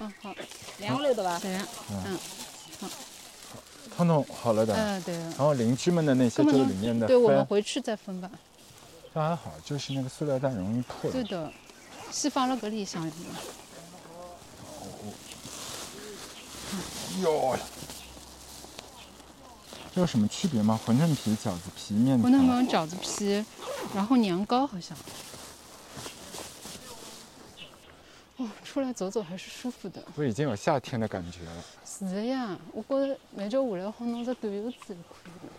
嗯，好，两楼的吧？对呀。嗯。他弄好了的。嗯，对。然后邻居们的那些就是里面的。对我们回去再分吧。这还好，就是那个塑料袋容易破。对的，是放了个里箱里。哟。这有什么区别吗？馄饨皮、饺子皮、面馄饨皮、饺子皮，然后年糕好像。哦，出来走走还是舒服的。我已经有夏天的感觉了。是的呀，我觉得每周下来好弄只短袖子就可以了。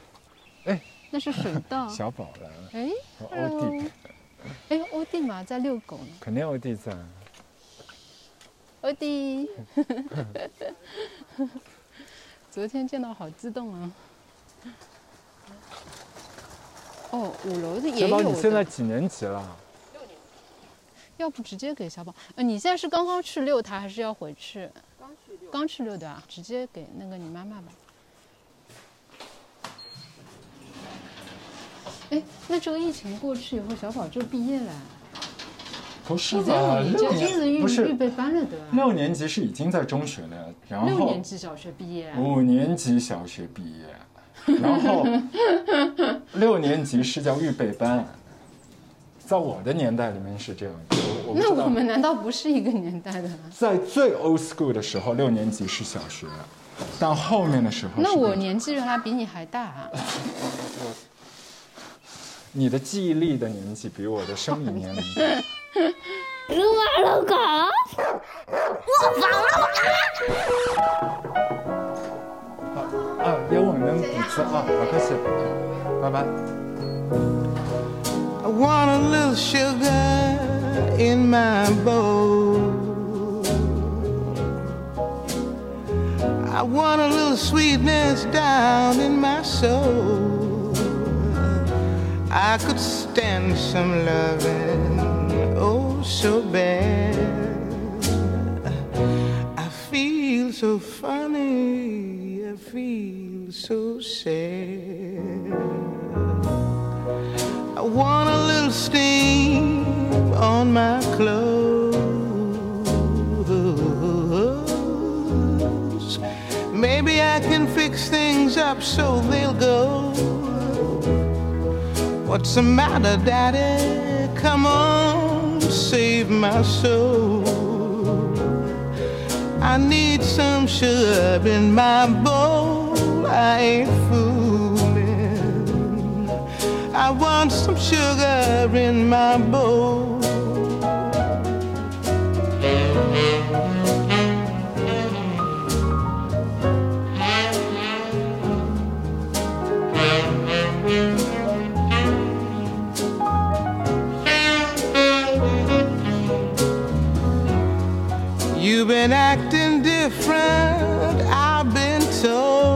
哎，那是水稻。小宝来了。哎，欧弟。哎，欧弟嘛，在遛狗呢。肯定欧弟在。欧弟。昨天见到好激动啊。哦，五楼的也有。小宝，你现在几年级了？要不直接给小宝？呃，你现在是刚刚去遛它，还是要回去？刚去遛。刚去遛的啊？直接给那个你妈妈吧。哎，那这个疫情过去以后，小宝就毕业了？不是吧？六年不是预备班了对吧？六年级是已经在中学了，然后六年级小学毕业。五年级小学毕业。然后 六年级是叫预备班，在我的年代里面是这样。那我们难道不是一个年代的？在最 old school 的时候，六年级是小学，但后面的时候……那我年纪原来比你还大啊！你的记忆力的年纪比我的生理年龄。撸啊撸狗，我放了啊，也我能补吃啊，好客气，拜拜。I want a little sugar in my bowl. I want a little sweetness down in my soul. I could stand some loving, oh so bad. I feel so funny I feel so sad. I want a little steam on my clothes. Maybe I can fix things up so they'll go. What's the matter, Daddy? Come on, save my soul. I need some sugar in my bowl. I ain't fooling. I want some sugar in my bowl. You've been acting different, I've been told.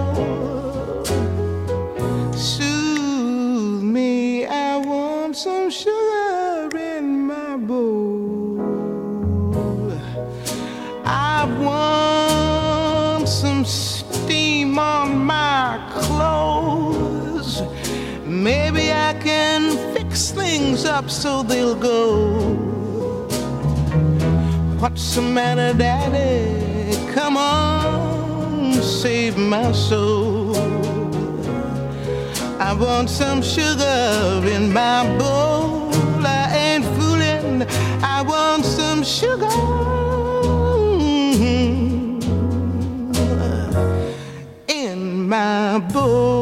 What's the matter, Daddy? Come on, save my soul. I want some sugar in my bowl. I ain't fooling. I want some sugar mm-hmm. in my bowl.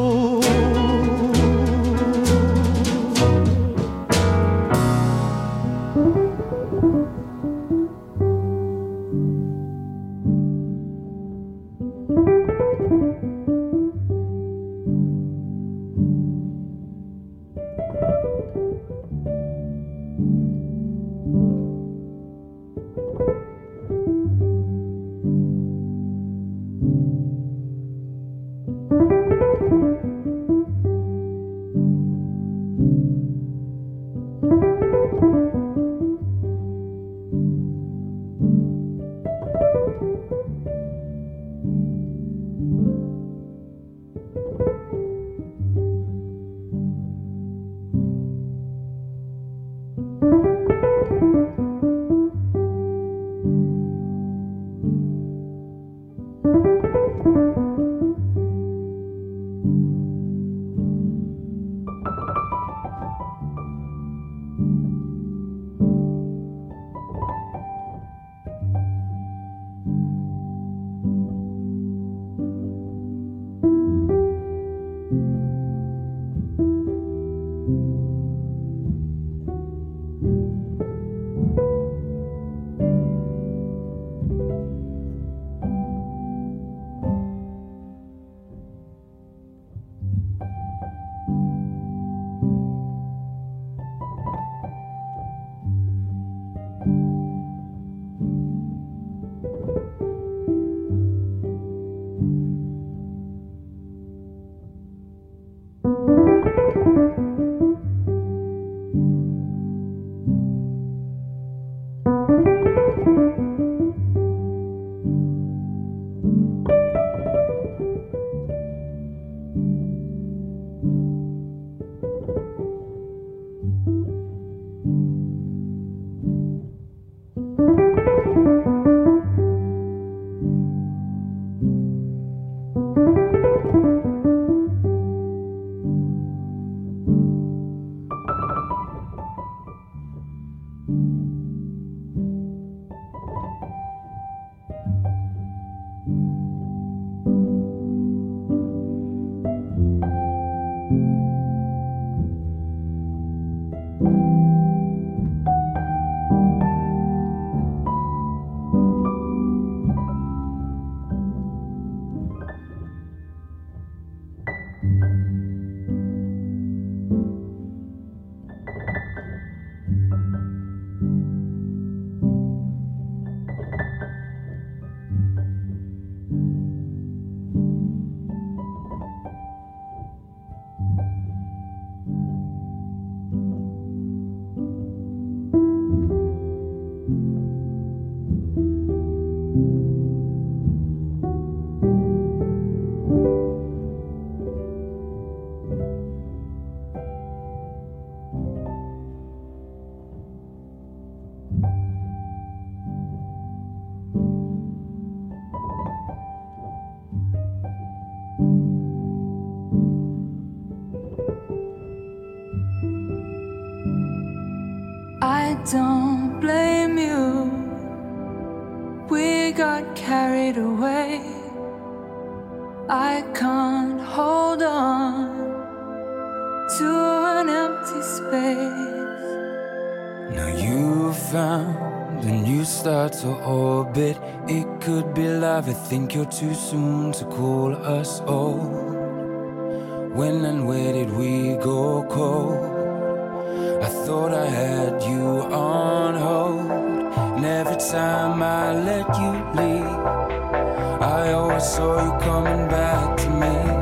don't blame you. We got carried away. I can't hold on to an empty space. Now you've found a new start to orbit. It could be love. I think you're too soon to call us old. When and where did we go cold? thought I had you on hold. And every time I let you leave, I always saw you coming back to me.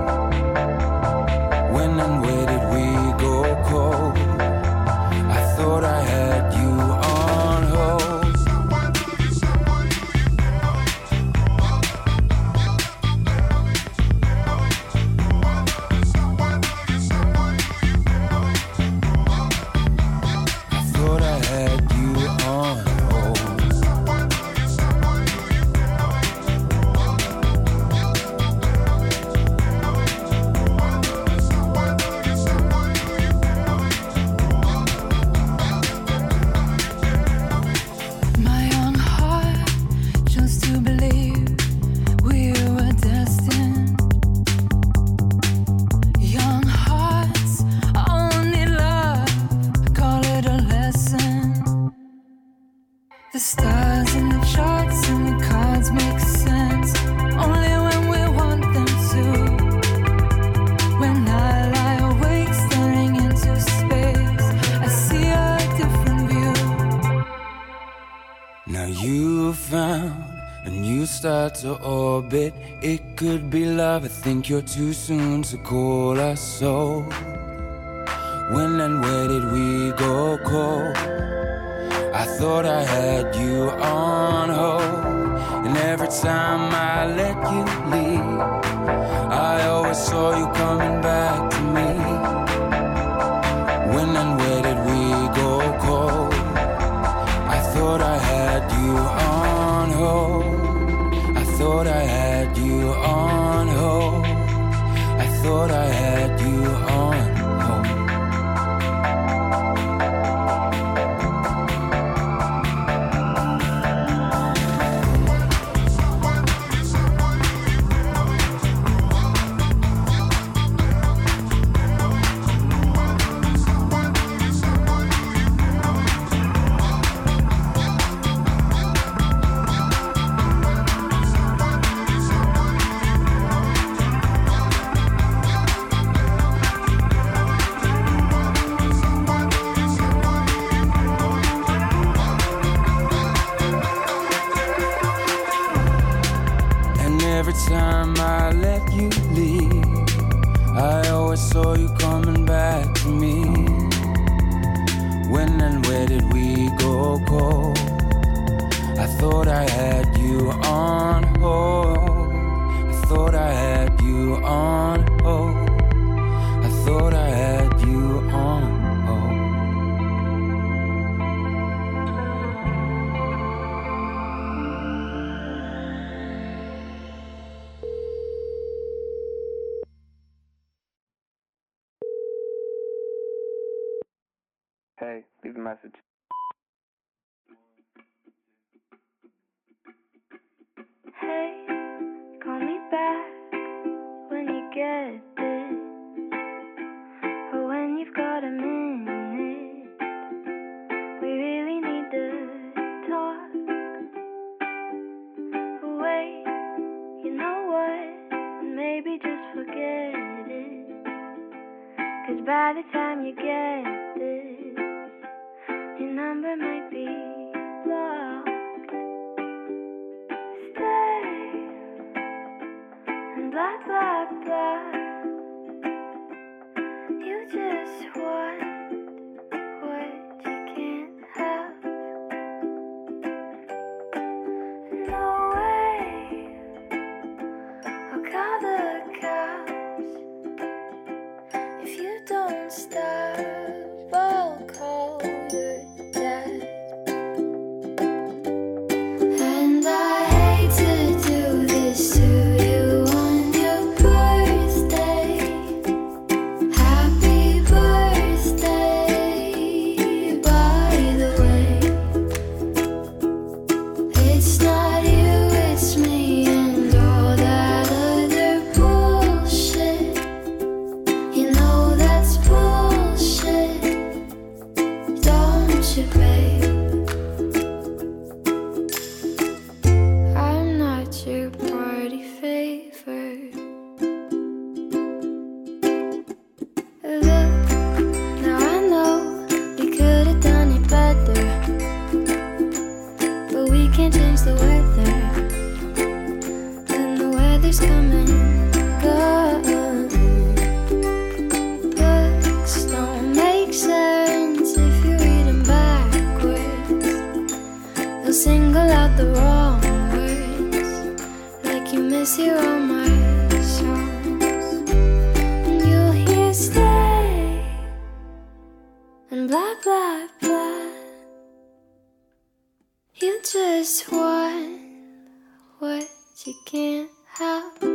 think you're too soon to call us so. you miss you on my songs. And you'll hear stay and blah blah blah. You just want what you can't have.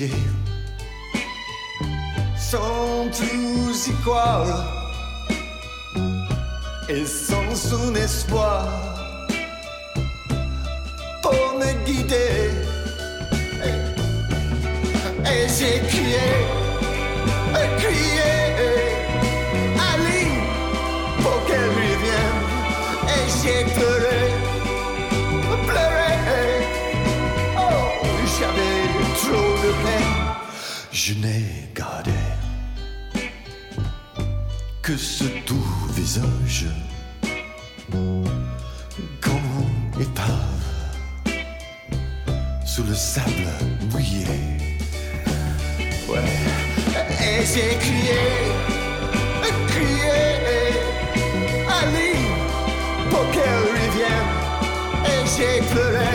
Sans sont tous y croire et sans son espoir. Je n'ai gardé que ce doux visage comme épave sous le sable mouillé. Ouais. Et j'ai crié, crié, Ali, pour qu'elle revienne. Et j'ai pleuré,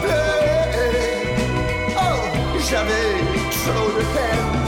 pleuré. Oh, j'avais so repent.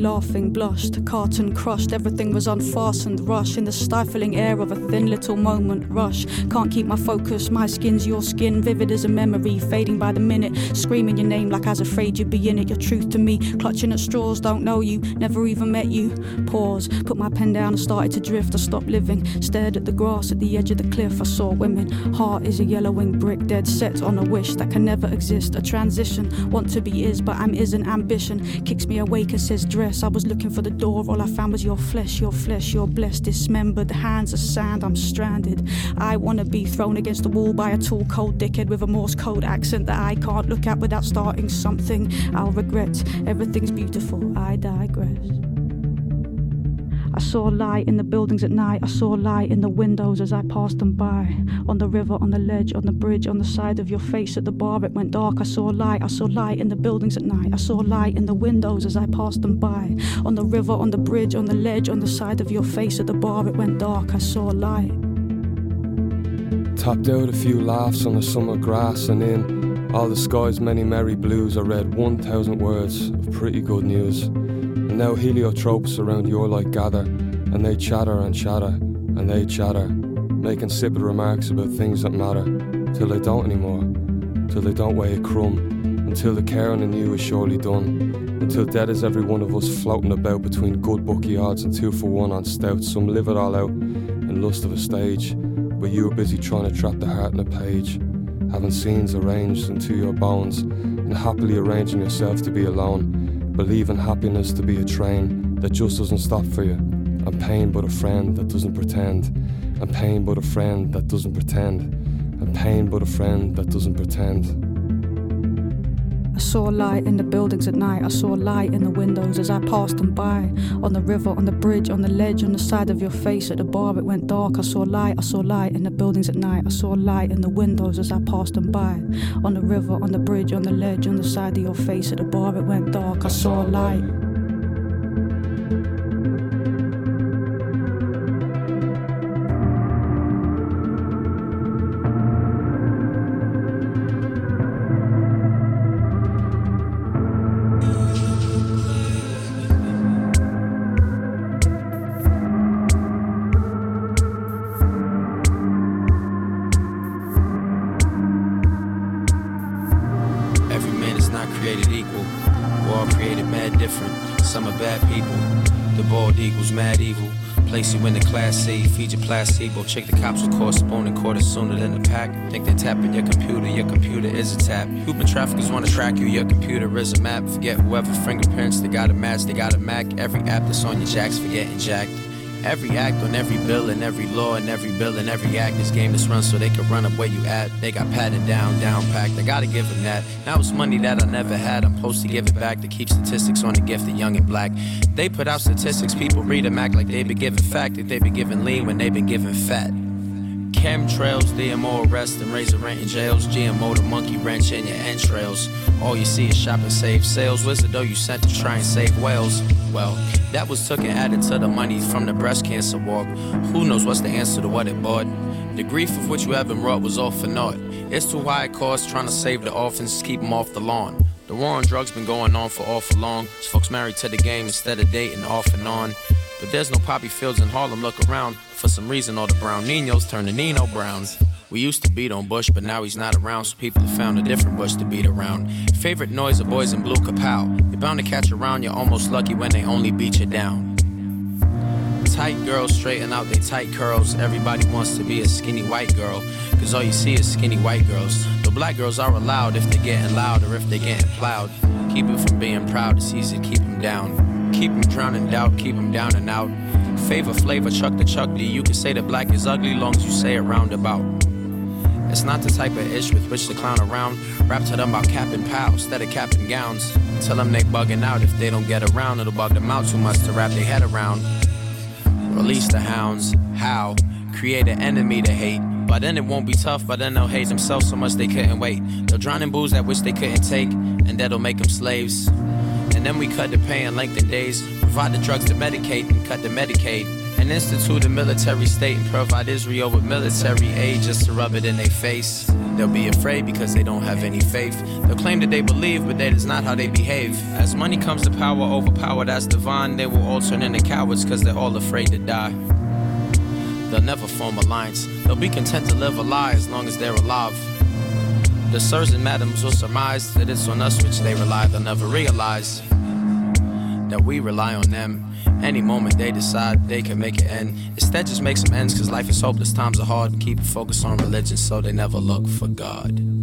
Laughing, blushed, carton crushed. Everything was unfastened, rush in the stifling air of a thin little moment. Rush, can't keep my focus. My skin's your skin, vivid as a memory, fading by the minute. Screaming your name like I was afraid you'd be in it. Your truth to me, clutching at straws, don't know you, never even met you. Pause, put my pen down and started to drift. I stopped living, stared at the grass at the edge of the cliff. I saw women. Heart is a yellowing brick, dead set on a wish that can never exist. A transition, want to be is, but I'm isn't. Ambition kicks me awake and says dress. I was looking for the door, all I found was your flesh, your flesh, your blessed, dismembered. Hands of sand, I'm stranded. I wanna be thrown against the wall by a tall, cold dickhead with a Morse code accent that I can't look at without starting something. I'll regret. Everything's beautiful. Saw light in the buildings at night. I saw light in the windows as I passed them by. On the river, on the ledge, on the bridge, on the side of your face at the bar, it went dark. I saw light. I saw light in the buildings at night. I saw light in the windows as I passed them by. On the river, on the bridge, on the ledge, on the side of your face at the bar, it went dark. I saw light. Tapped out a few laughs on the summer grass, and in all the sky's many merry blues, I read 1,000 words of pretty good news. And now heliotropes around your light gather, and they chatter and chatter, and they chatter, making insipid remarks about things that matter, till they don't anymore, till they don't weigh a crumb, until the caring in you is surely done, until dead is every one of us floating about between good bookie odds and two for one on stout. Some live it all out in lust of a stage, but you are busy trying to trap the heart in a page, having scenes arranged into your bones, and happily arranging yourself to be alone believing happiness to be a train that just doesn't stop for you, and pain but a friend that doesn't pretend, and pain but a friend that doesn't pretend, and pain but a friend that doesn't pretend. I saw light in the buildings at night. I saw light in the windows as I passed them by. On the river, on the bridge, on the ledge, on the side of your face at the bar, it went dark. I saw light. I saw light in the buildings at night. I saw light in the windows as I passed them by. On the river, on the bridge, on the ledge, on the side of your face at the bar, it went dark. I saw light. Feed you placebo. Check the cops will corresponding quarter sooner than the pack. Think they're tapping your computer, your computer is a tap. Human traffickers wanna track you, your computer is a map. Forget whoever fingerprints, they got a match, they got a Mac. Every app that's on your jacks for getting jacked. Every act on every bill and every law and every bill and every act This game that's run so they can run up where you at. They got patted down, down packed. I gotta give them that. Now it's money that I never had. I'm supposed to give it back to keep statistics on the gift of young and black. They put out statistics, people read them, act like they been given fact that they been given lean when they been given fat. Chemtrails, DMO arrest and raise the rent in jails. GMO, the monkey wrench in your entrails. All you see is shop and save sales. Wizard though you sent to try and save whales. Well, that was took and added to the money from the breast cancer walk. Who knows what's the answer to what it bought? The grief of which you haven't wrought was all for naught. It's too high a cost trying to save the orphans, keep them off the lawn. The war on drugs been going on for awful long. Folks married to the game instead of dating off and on. But there's no poppy fields in Harlem. Look around. For some reason, all the brown Ninos turn to Nino Browns. We used to beat on Bush, but now he's not around, so people have found a different Bush to beat around. Favorite noise of boys in blue kapow. You're bound to catch around, you're almost lucky when they only beat you down. Tight girls straighten out their tight curls. Everybody wants to be a skinny white girl, cause all you see is skinny white girls. The black girls are allowed if they're getting loud or if they're getting plowed. Keep it from being proud, it's easy to keep them down. Keep drowning doubt, keep them down and out. Flavor Flav, chuck the chuck D. You can say that black is ugly long as you say it roundabout. It's not the type of ish with which to clown around. Rap to them about cap and instead of cap and gowns. Tell them they bugging out if they don't get around. It'll bug them out too much to wrap their head around. Release the hounds. How? Create an enemy to hate. By then it won't be tough, but then they'll hate themselves so much they couldn't wait. They'll drown in booze that which they couldn't take, and that'll make them slaves. And then we cut the pay and lengthen days. Provide the drugs to medicate and cut the Medicaid. and institute a military state and provide Israel with military aid just to rub it in their face. They'll be afraid because they don't have any faith. They'll claim that they believe, but that is not how they behave. As money comes to power over power that's divine, they will all turn into cowards because they're all afraid to die. They'll never form alliance. They'll be content to live a lie as long as they're alive. The sirs and madams will surmise that it's on us which they rely. They'll never realize that we rely on them. Any moment they decide they can make it end. Instead, just make some ends, cause life is hopeless, times are hard, keep it focused on religion so they never look for God.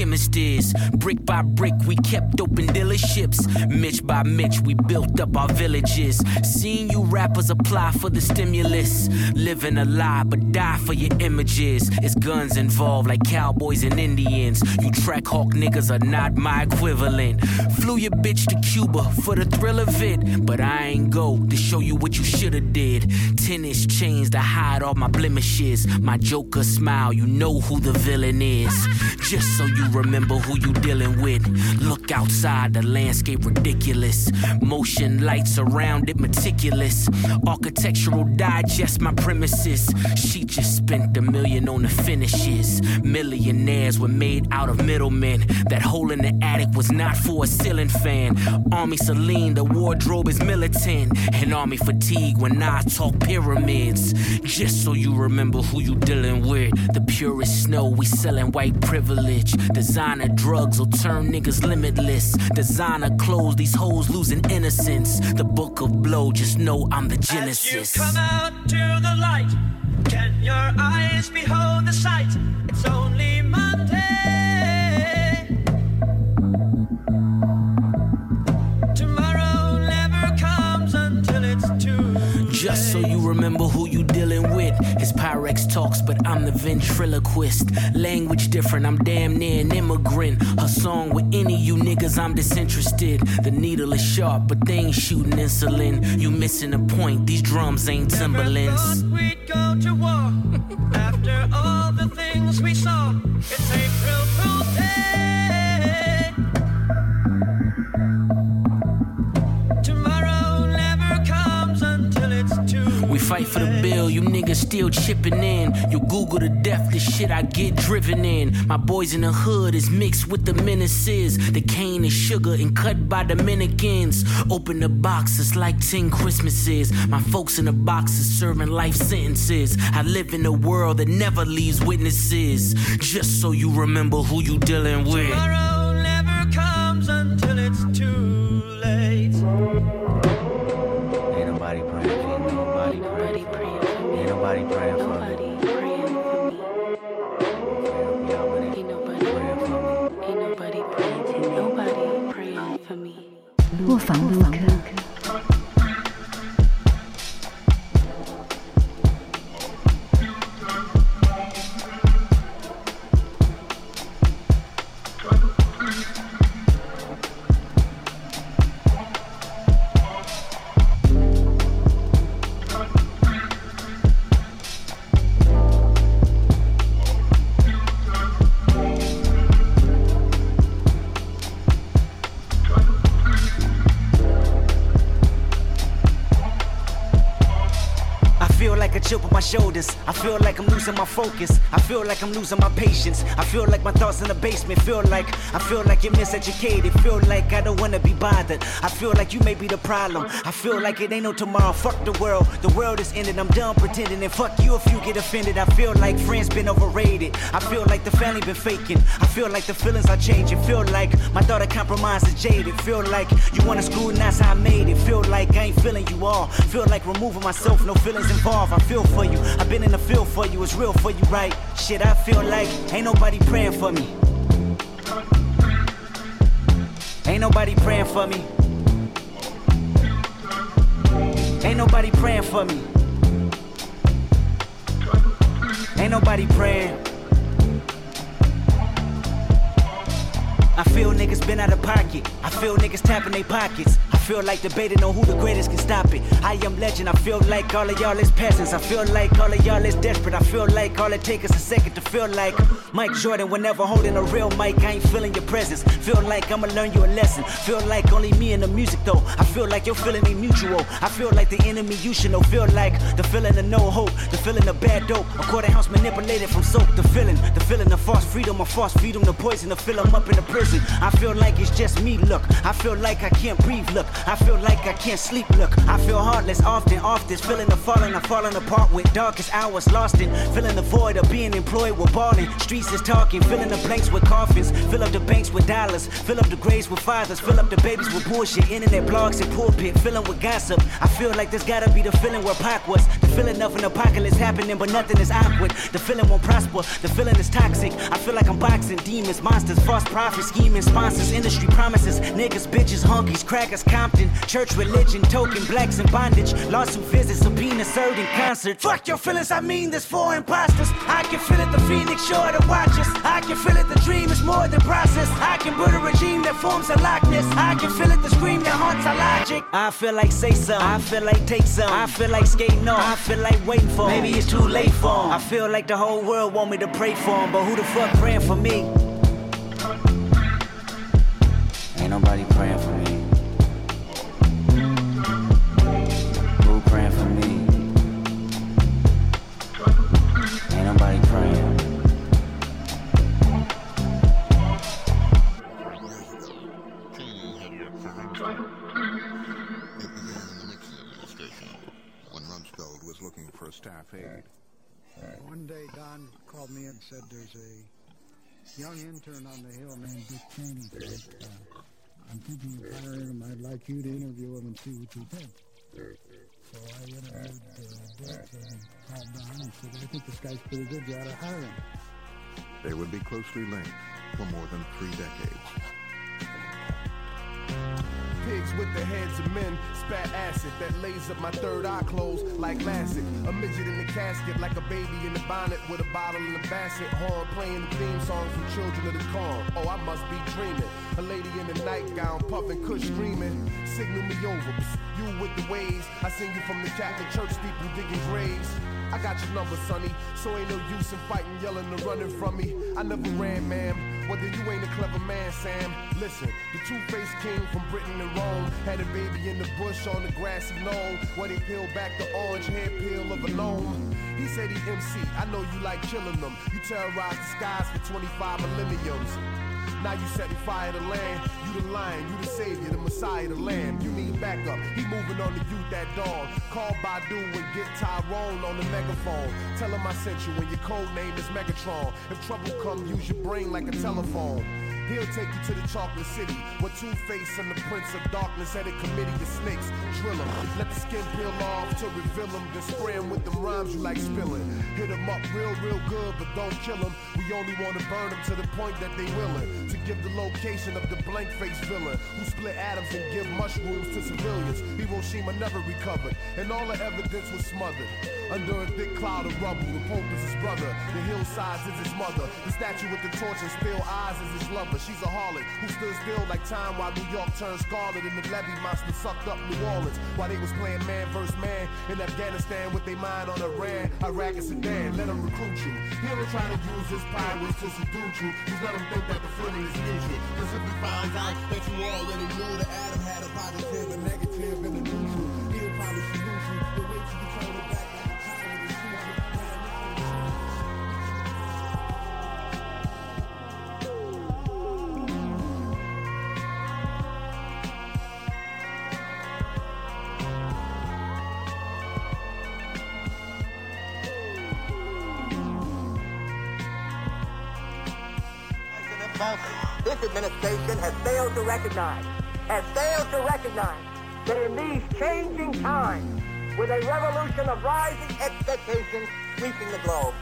Chemist is. Brick by brick, we kept open dealerships. Mitch by Mitch, we built up our villages. Seeing you rappers apply for the stimulus. Living a lie, but die for your images. It's guns involved like cowboys and Indians. You Trackhawk niggas are not my equivalent. Flew your bitch to Cuba for the thrill of it. But I ain't go to show you what you shoulda did. Tennis chains to hide all my blemishes. My Joker smile, you know who the villain is. Just so you remember who you dealing with. Look outside, the landscape ridiculous. Motion lights around it meticulous. Architectural digest my premises. She just spent a million on the finishes. Millionaires were made out of middlemen. That hole in the attic was not for a ceiling fan. Army Celine, the wardrobe is militant. And army fatigue when I talk pyramids. Just so you remember who you dealing with. The purest snow, we selling white privilege. Designer drugs will turn niggas limitless. Designer clothes, these hoes losing innocence. The book of blow, just know I'm the genesis. As you genesis. come out to the light, can your eyes behold the sight? It's only Monday. His Pyrex talks, but I'm the ventriloquist. Language different, I'm damn near an immigrant. Her song with any you niggas, I'm disinterested. The needle is sharp, but they ain't shooting insulin. You missing a point, these drums ain't Timberlands. We'd go to war after all the things we saw. It's April Fool's Day. Fight for the bill, you niggas still chipping in. You Google to death, the shit I get driven in. My boys in the hood is mixed with the menaces. The cane is sugar and cut by Dominicans. Open the box, it's like 10 Christmases. My folks in the boxes serving life sentences. I live in a world that never leaves witnesses. Just so you remember who you dealing with. Tomorrow never comes until it's too I feel like losing my focus. I feel like I'm losing my patience. I feel like my thoughts in the basement. Feel like I feel like you're miseducated. Feel like I don't wanna be bothered. I feel like you may be the problem. I feel like it ain't no tomorrow. Fuck the world. The world is ended. I'm done pretending. And fuck you if you get offended. I feel like friends been overrated. I feel like the family been faking. I feel like the feelings are changing. Feel like my daughter compromised and jaded. Feel like you wanna that's how I made it. Feel like I ain't feeling you all. Feel like removing myself, no feelings involved. I feel for you. I've been in the field for you. It's real for you, right? Shit, I feel like ain't nobody praying for me. Ain't nobody praying for me. Ain't nobody praying for me. Ain't nobody praying. I feel niggas been out of pocket. I feel niggas tapping their pockets. Feel like debating on who the greatest can stop it. I am legend. I feel like all of y'all is peasants. I feel like all of y'all is desperate. I feel like all it takes is a second to feel like Mike Jordan. Whenever holding a real mic, I ain't feeling your presence. Feel like I'ma learn you a lesson. Feel like only me and the music though. I feel like your feeling ain't mutual. I feel like the enemy you should know. Feel like the feeling of no hope, the feeling of bad dope. A quarter house manipulated from soap. The feeling, the feeling of false freedom, a false freedom, the poison to fill 'em up in the prison. I feel like it's just me. Look, I feel like I can't breathe. Look, I feel like I can't sleep. Look, I feel heartless often. This feeling the falling, I'm falling apart with darkest hours lost in. Feeling the void of being employed with balling. Streets is talking, filling the blanks with coffins. Fill up the banks with dollars. Fill up the graves with fathers. Fill up the babies with bullshit. Internet blogs and pulpit. Filling with gossip. I feel like this gotta be the feeling where Pac was. The feeling of an apocalypse happening, but nothing is awkward. The feeling won't prosper, the feeling is toxic. I feel like I'm boxing demons, monsters, false prophets, scheming sponsors, industry promises, niggas, bitches, honkies, crackers, Compton, church religion, token, blacks in bondage, lawsuit visits, subpoena served in concert. Fuck your feelings, I mean this for imposters. I can feel it, the phoenix sure to watch us. I can feel it, the dream is more than process. I can build a regime that forms a likeness. I can feel it, the scream that haunts our logic. I feel like say some, I feel like take some. I feel like skating I feel like waiting for 'em. Maybe it's too late for 'em. I feel like the whole world want me to pray for for 'em, but who the fuck praying for me? Ain't nobody praying for me. For a. One day, Don called me and said there's a young intern on the Hill named Dick Cheney. Uh, I'm thinking of hiring him. I'd like you to interview him and see what you think. So I interviewed uh, Dick and called Don and said, I think this guy's pretty good. You ought to hire him. They would be closely linked for more than three decades. Pigs with the heads of men spat acid that lays up my third eye closed like Lasik. A midget in the casket like a baby in the bonnet with a bottle and a basset horn playing the theme song from Children of the Corn. Oh, I must be dreaming. A lady in a nightgown puffing, kush screaming. Signal me over. Psst, you with the waves. I sing you from the Catholic church steeple digging graves. I got your number, sonny, so ain't no use in fighting, yelling, or running from me. I never ran, ma'am. Well, then you ain't a clever man, Sam. Listen, the two-faced king from Britain and Rome had a baby in the bush on the grassy knoll where they peeled back the orange hair peel of a gnome. He said he MC. I know you like killing them. You terrorize the skies for 25 millenniums. Now you setting fire to land. You the lion, you the savior, the messiah, the lamb. You need backup. He moving on the youth that dog. Call Badu and get Tyrone on the megaphone. Tell him I sent you and your code name is Megatron. If trouble come, use your brain like a telephone. He'll take you to the chocolate city where Two-Face and the Prince of Darkness had a committee of snakes. Drill him, let the skin peel off to reveal him. Then spray him with them rhymes you like spilling. Hit him up real, real good, but don't kill him. We only want to burn him to the point that they willing to give the location of the blank face villain who split atoms and give mushrooms to civilians. Hiroshima never recovered, and all the evidence was smothered. Under a thick cloud of rubble, the Pope is his brother, the hillsides is his mother, the statue with the torch and still eyes is his lover. She's a harlot who stood still like time while New York turned scarlet and the levee monster sucked up New Orleans while they was playing man versus man in Afghanistan with their mind on Iran, Iraq, and Sudan. Let them recruit you. He don't try to use his powers to seduce you. Just let him think that the footing is neutral. Cause if he finds out that you already knew that Adam had a positive and negative has failed to recognize, has failed to recognize that in these changing times, with a revolution of rising expectations sweeping the globe,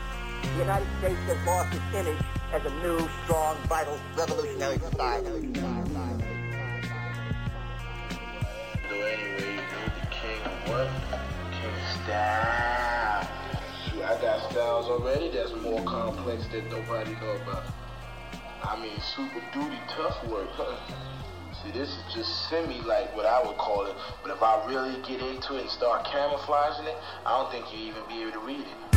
the United States has lost its image as a new, strong, vital, revolutionary society. So anyway, you know the king what? King style. Shoot, I got styles already that's more complex that nobody know about. I mean, super duty tough work. See, this is just semi like what I would call it. But if I really get into it and start camouflaging it, I don't think you even be able to read it.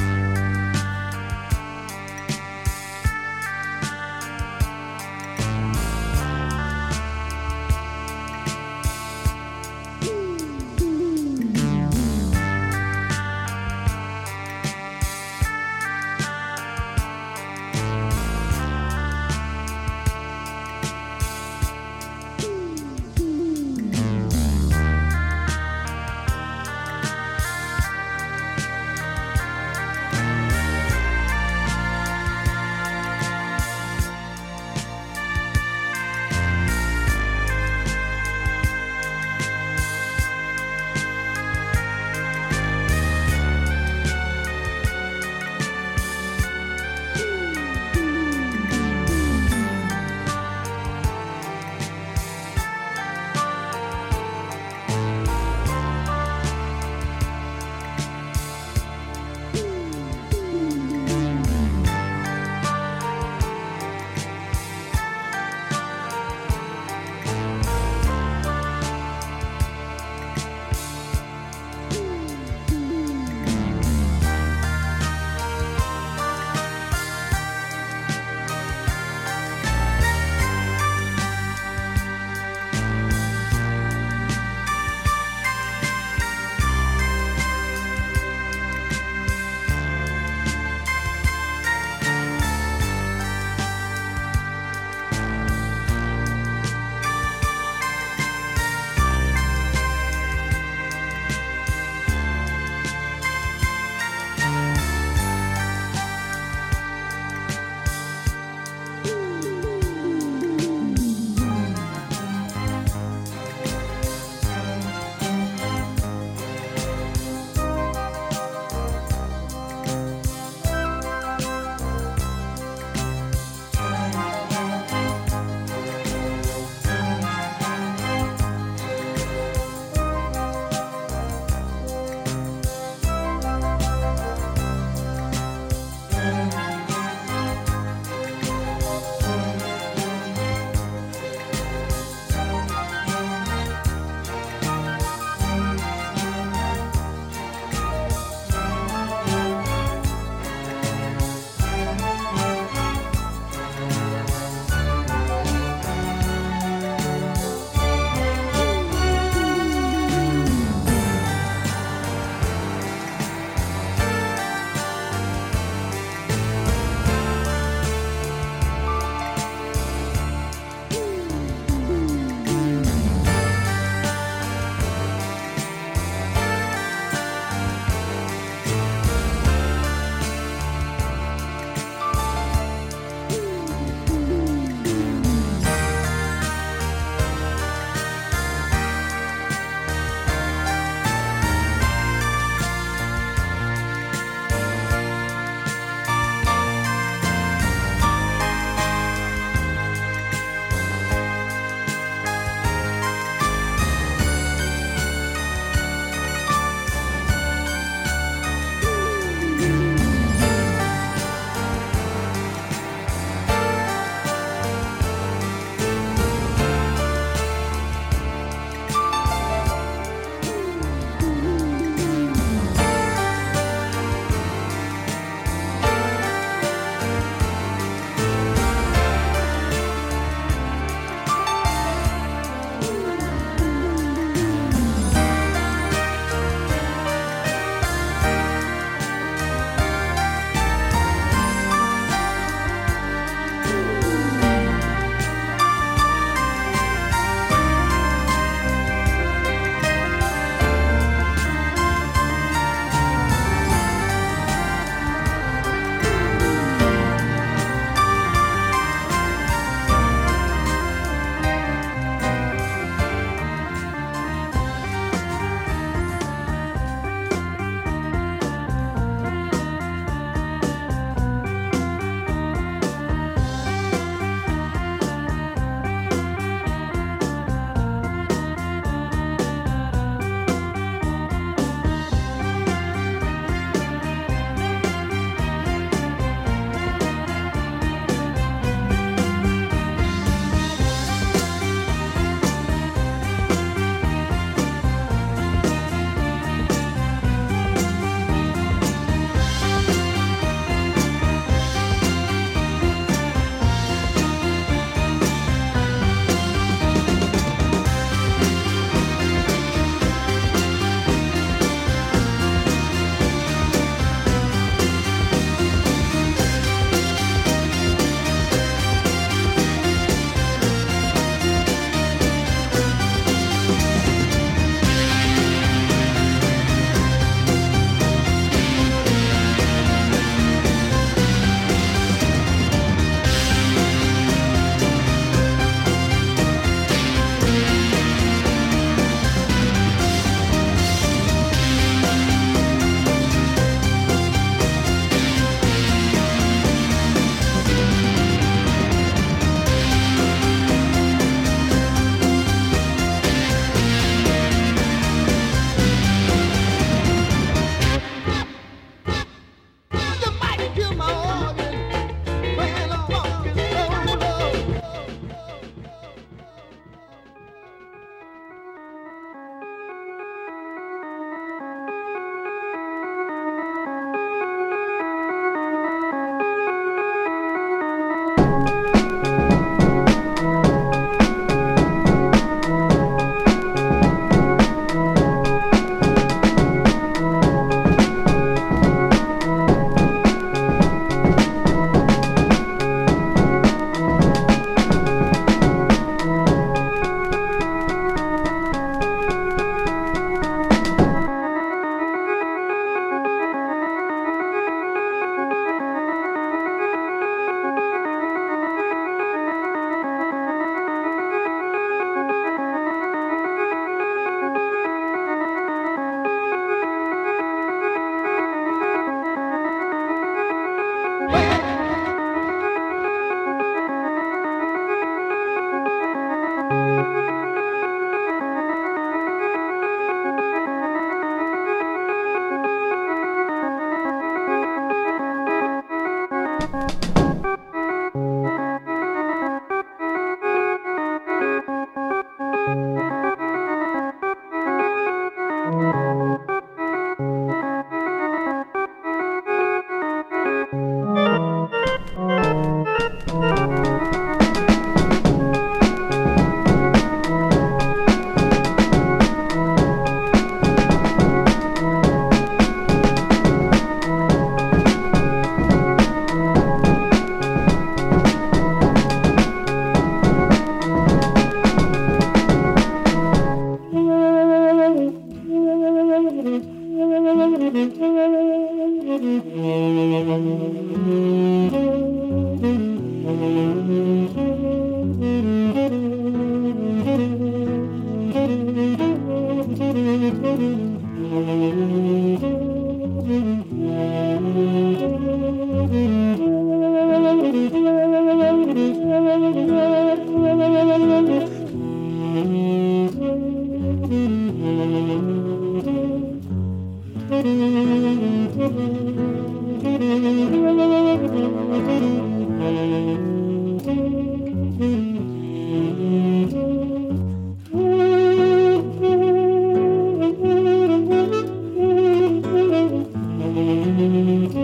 Mm-hmm.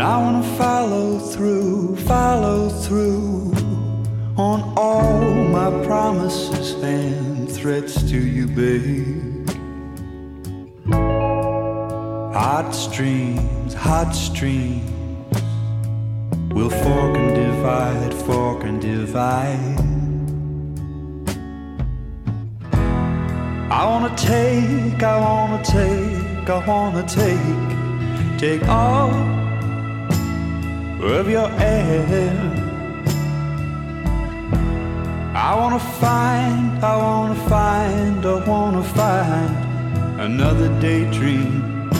I wanna follow through, follow through on all my promises and threats to you, babe. Hot streams, hot streams will fork and divide, fork and divide. I wanna take, I wanna take, I wanna take, take all of your air. I wanna find, I wanna find, I wanna find another daydream,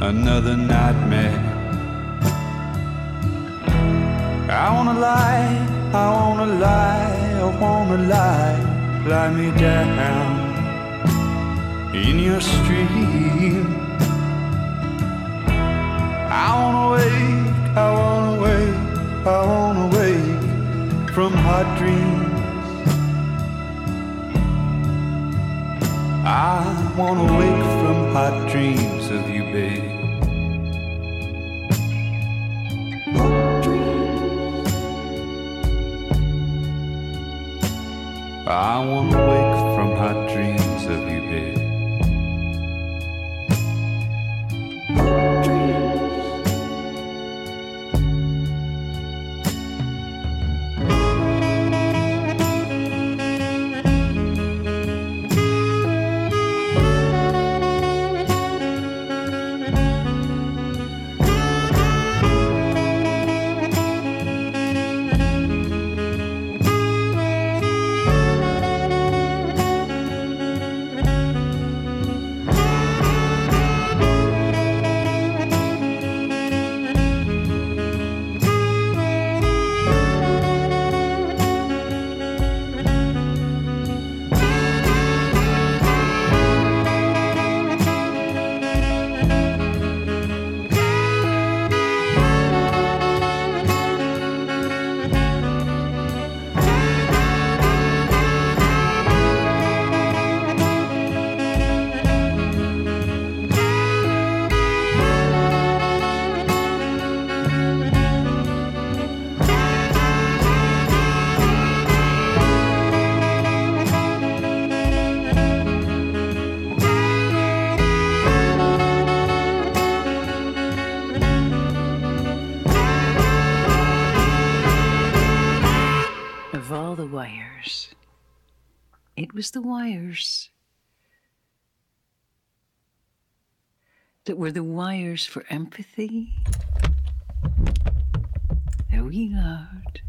another nightmare. I wanna lie, I wanna lie, I wanna lie, lie me down in your stream. I wanna wake, I wanna wake, I wanna wake from hot dreams. I wanna wake from hot dreams of you, babe. I wanna for empathy. There we loved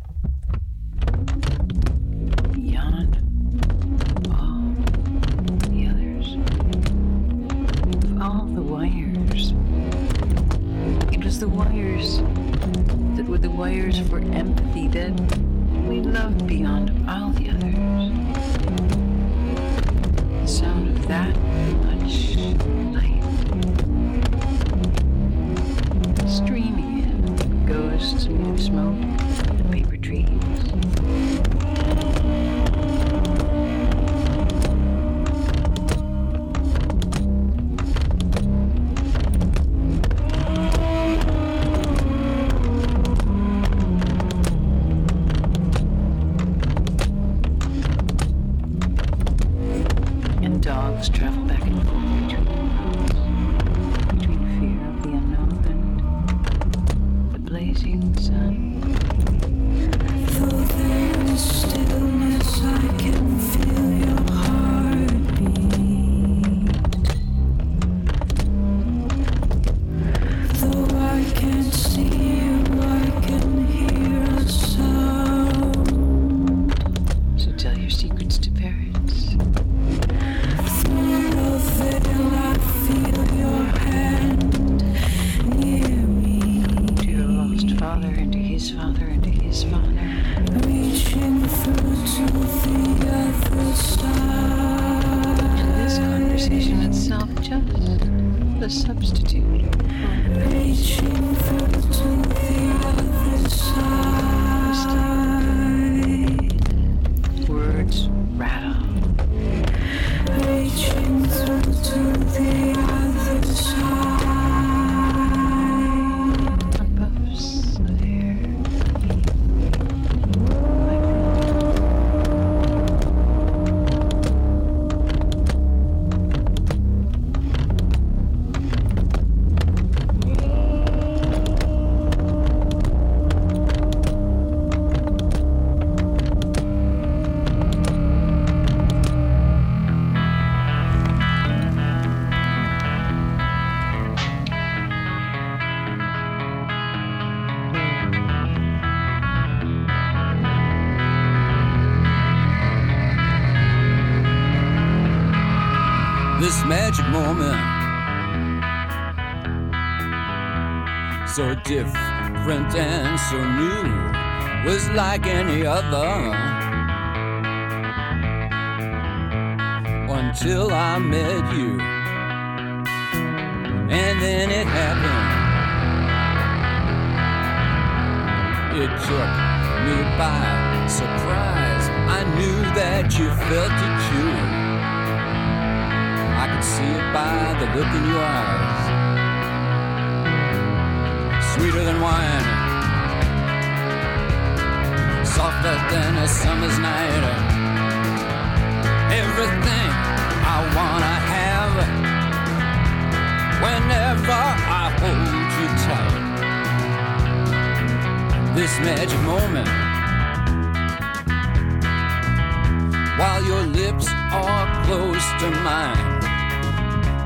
different and so new, was like any other. Until I met you, and then it happened. It took me by surprise. I knew that you felt it too. I could see it by the look in your eyes. Than a summer's night. Everything I wanna have whenever I hold you tight. This magic moment. While your lips are close to mine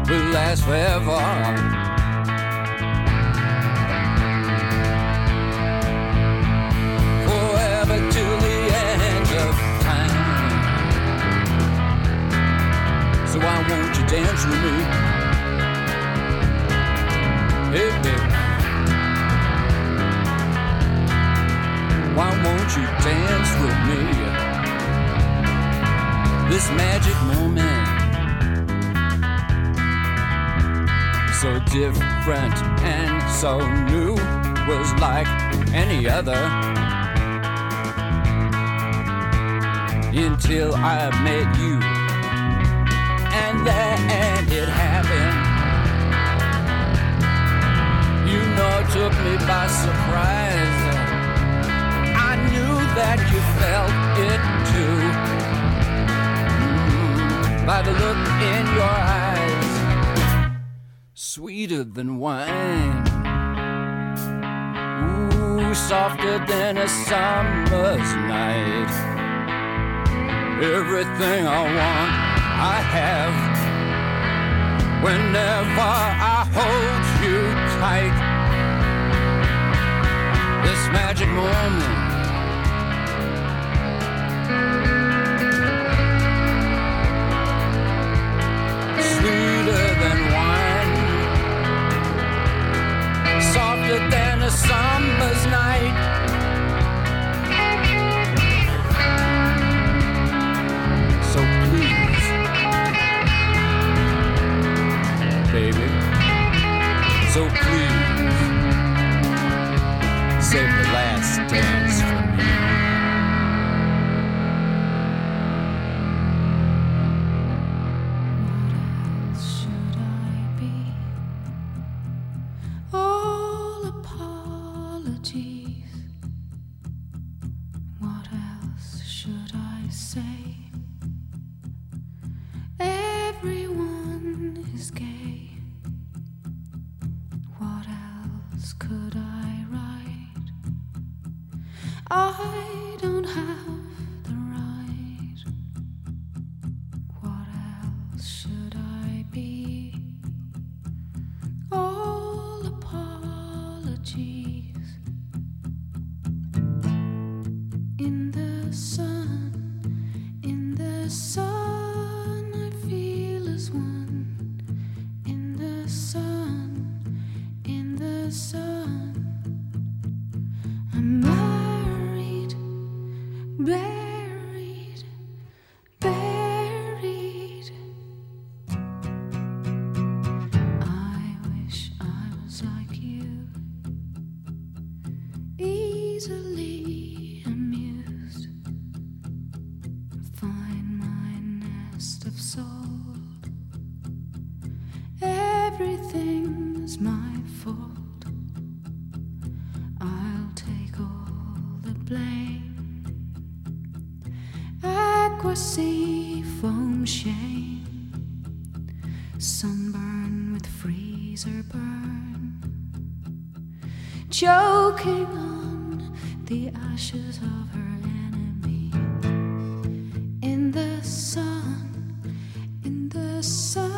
will last forever. With me? Hey. Why won't you dance with me? This magic moment. so different and so new was like any other until I met you it happened. You know it took me by surprise. I knew that you felt it too. Mm, by the look in your eyes, sweeter than wine. Ooh, softer than a summer's night. Everything I want I have. Whenever I hold you tight, this magic moment. Sweeter than wine, softer than a summer's night. so please. sunburn with freezer burn, choking on the ashes of her enemy. In the sun, in the sun.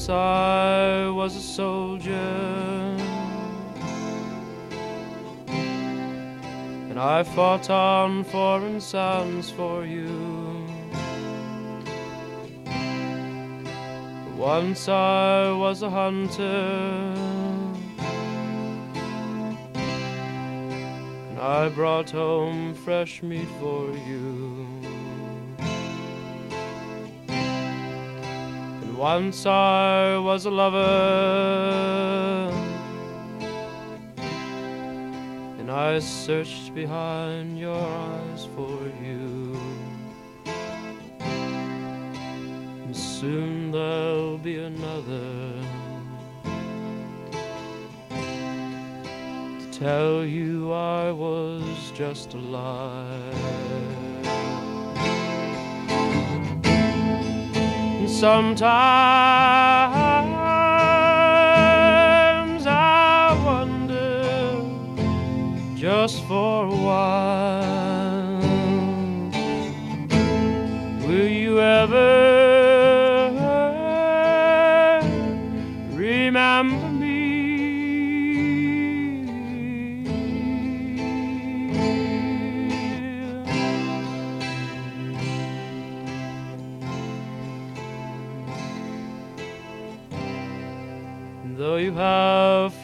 Once I was a soldier, and I fought on foreign sands for you. Once I was a hunter, and I brought home fresh meat for you. Once I was a lover, and I searched behind your eyes for you. And soon there'll be another to tell you I was just a lie. And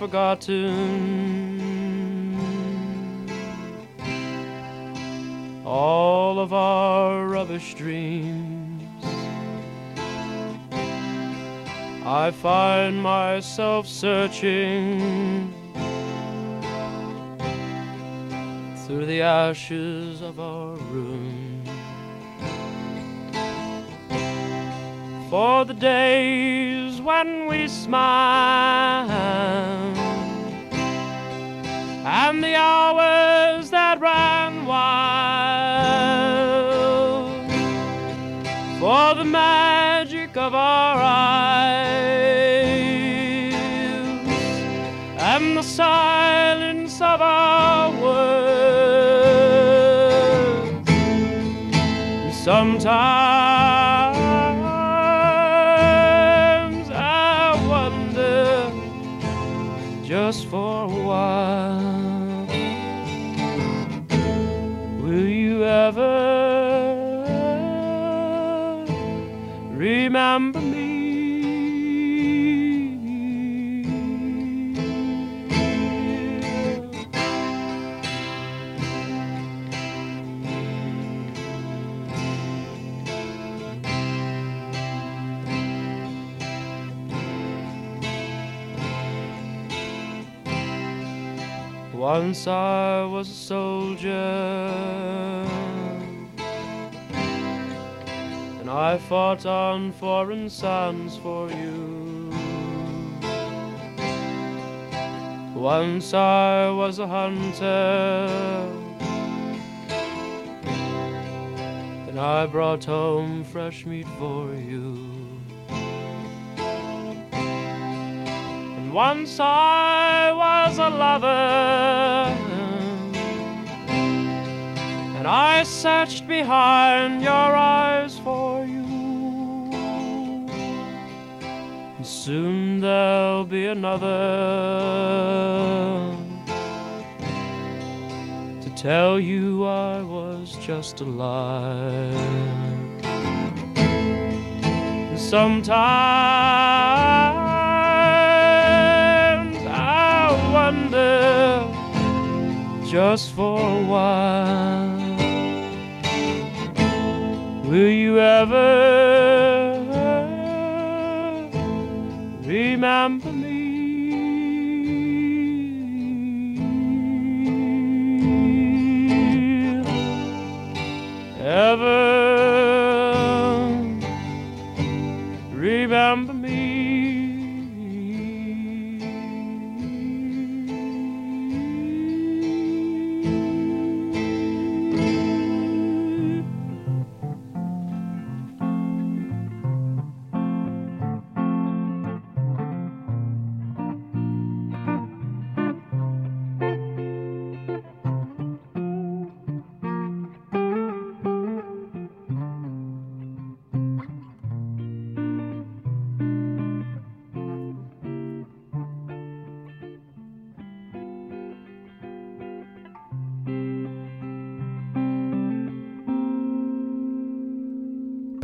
forgotten all of our rubbish dreams, I find myself searching through the ashes of our room. for the days when we smiled and the hours that ran wild. For the magic of our eyes and the silence of our words. Sometimes just for a while remember me. Once I was a soldier, I fought on foreign sands for you. Once I was a hunter, and I brought home fresh meat for you. And once I was a lover, and I searched behind your eyes for soon there'll be another to tell you I was just a lie. And Sometimes I wonder just for a while will you ever remember me? Ever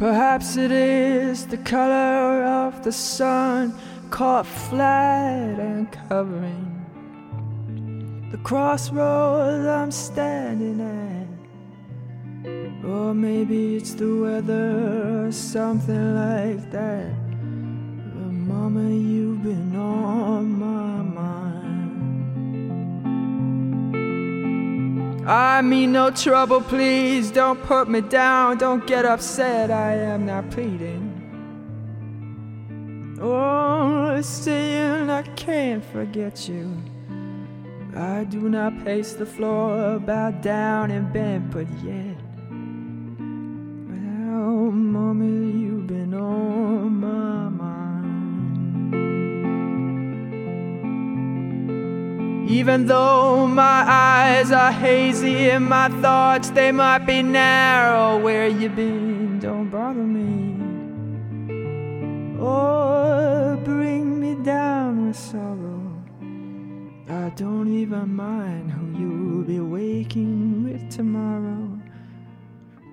Perhaps it is the color of the sun caught flat and covering the crossroads I'm standing at. Or maybe it's the weather or something like that. But mama, you've been on I mean no trouble, please. Don't put me down. Don't get upset. I am not pleading. Oh, saying I can't forget you. I do not pace the floor, bow down and bend, but yet. Even though my eyes are hazy and my thoughts they might be narrow, where you been? Don't bother me. Or bring me down with sorrow. I don't even mind who you'll be waking with tomorrow.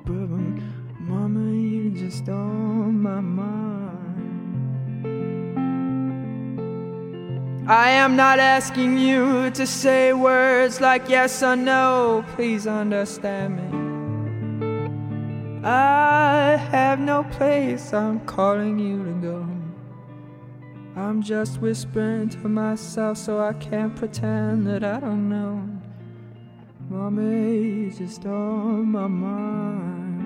But mama, you just on my mind. I am not asking you to say words like yes or no. Please understand me. I have no place I'm calling you to go. I'm just whispering to myself so I can't pretend that I don't know. Mommy, you're just on my mind.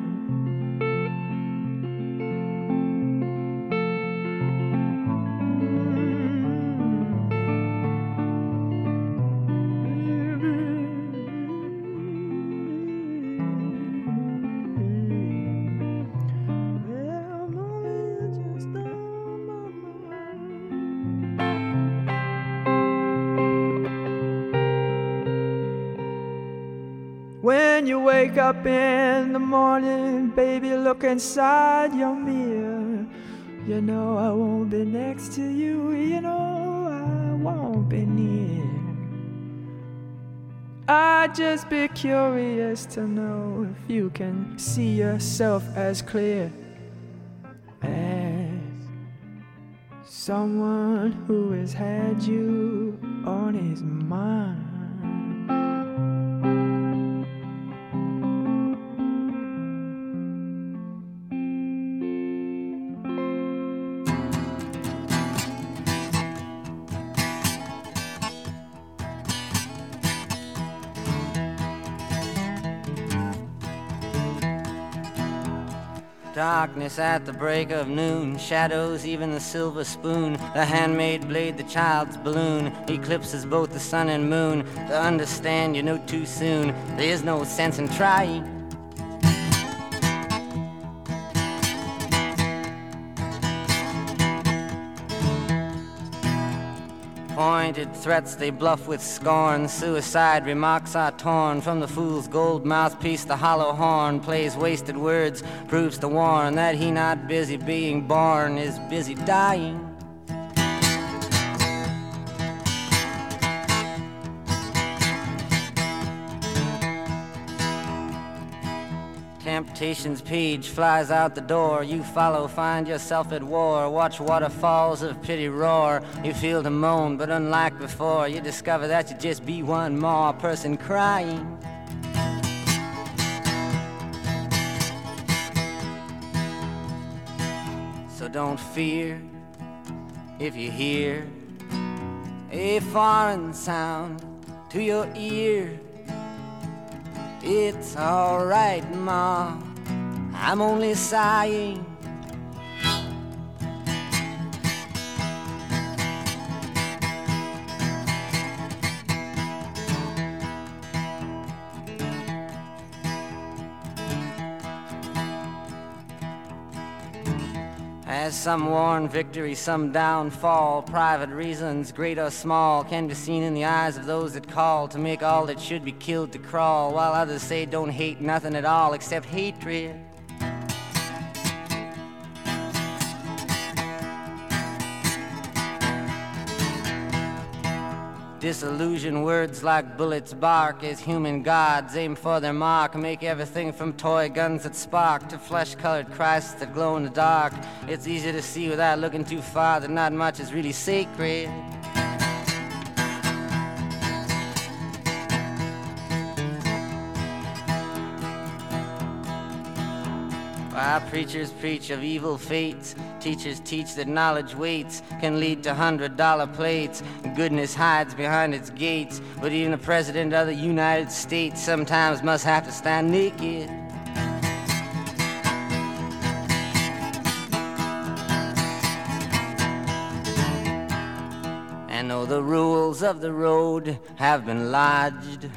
Wake up in the morning, baby, look inside your mirror. You know I won't be next to you, you know I won't be near. I'd just be curious to know if you can see yourself as clear as someone who has had you on his mind. Darkness at the break of noon, shadows, even the silver spoon, the handmade blade, the child's balloon, eclipses both the sun and moon. To understand, you know too soon, there's no sense in trying. Pointed threats they bluff with scorn. Suicide remarks are torn from the fool's gold mouthpiece. The hollow horn plays wasted words, proves to warn that he not busy being born is busy dying. Temptation's page flies out the door. You follow, find yourself at war. Watch waterfalls of pity roar. You feel the moan, but unlike before, you discover that you just be one more person crying. So don't fear if you hear a foreign sound to your ear. It's alright, Ma. I'm only sighing. As some worn victory, some downfall, private reasons, great or small, can be seen in the eyes of those that call to make all that should be killed to crawl, while others say don't hate nothing at all except hatred. Disillusion words like bullets bark as human gods aim for their mark. Make everything from toy guns that spark to flesh colored Christs that glow in the dark. It's easy to see without looking too far that not much is really sacred. While preachers preach of evil fates, teachers teach that knowledge waits can lead to hundred dollar plates. Goodness hides behind its gates, but even the president of the United States sometimes must have to stand naked. And though the rules of the road have been lodged,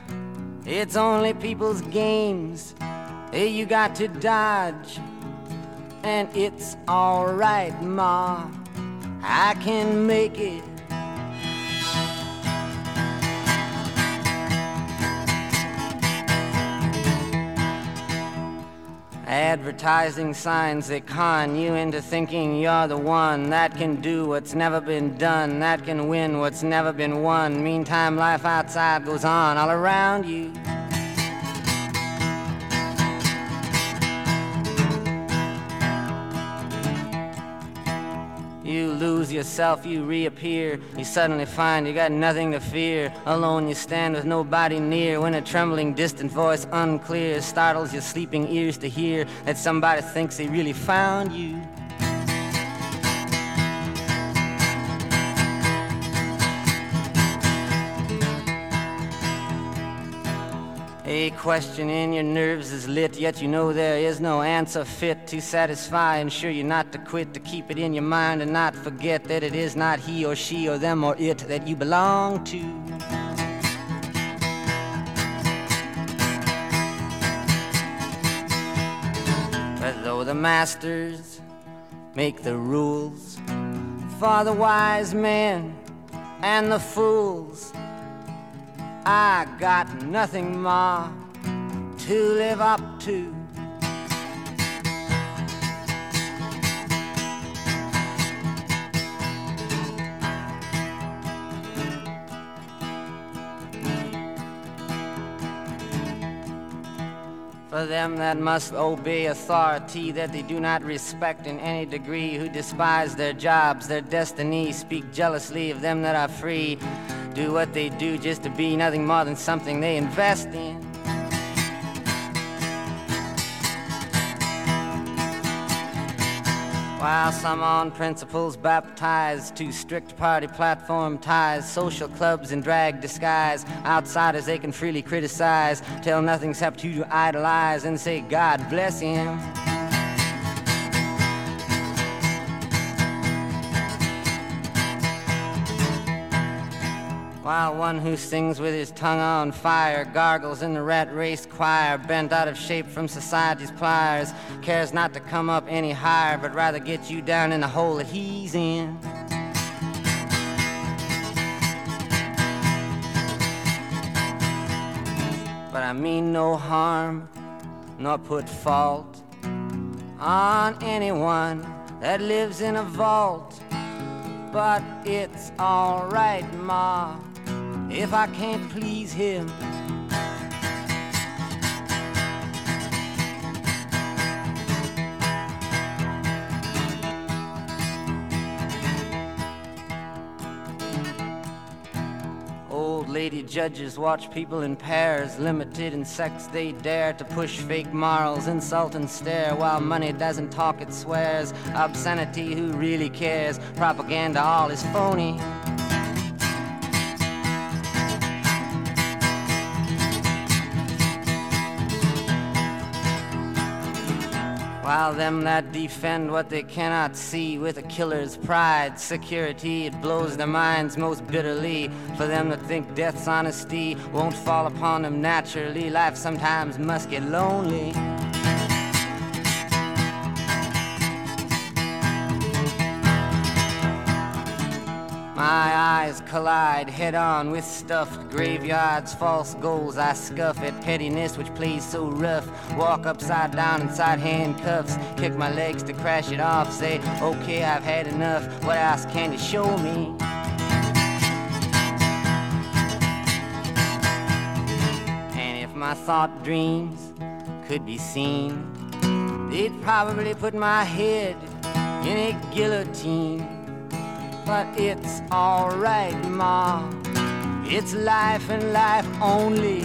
it's only people's games Hey, you got to dodge, and it's alright, Ma. I can make it. Advertising signs that con you into thinking you're the one that can do what's never been done, that can win what's never been won. Meantime, life outside goes on all around you. Lose yourself, you reappear. You suddenly find you got nothing to fear. Alone you stand with nobody near. When a trembling, distant voice, unclear, startles your sleeping ears to hear that somebody thinks they really found you. Question in your nerves is lit, yet you know there is no answer fit to satisfy. Ensure you not to quit, to keep it in your mind and not forget that it is not he or she or them or it that you belong to. But though the masters make the rules for the wise men and the fools, I got nothing more to live up to. For them that must obey authority that they do not respect in any degree, who despise their jobs, their destiny, speak jealously of them that are free, do what they do just to be nothing more than something they invest in. While some on principles baptized to strict party platform ties, social clubs in drag disguise, outsiders they can freely criticize, tell nothing except who to idolize and say, God bless him. While one who sings with his tongue on fire gargles in the rat race choir, bent out of shape from society's pliers, cares not to come up any higher, but rather get you down in the hole that he's in. But I mean no harm, nor put fault on anyone that lives in a vault. But it's alright, Ma, if I can't please him. Old lady judges watch people in pairs, limited in sex they dare to push fake morals, insult and stare while money doesn't talk, it swears. Obscenity, who really cares? Propaganda, all is phony. While them that defend what they cannot see with a killer's pride, security, it blows their minds most bitterly. For them that think death's honesty won't fall upon them naturally, life sometimes must get lonely. My eyes collide head on with stuffed graveyards, false goals. I scuff at pettiness which plays so rough. Walk upside down inside handcuffs, kick my legs to crash it off. Say, okay, I've had enough. What else can you show me? And if my thought dreams could be seen, they'd probably put my head in a guillotine. But it's alright, Ma. It's life and life only.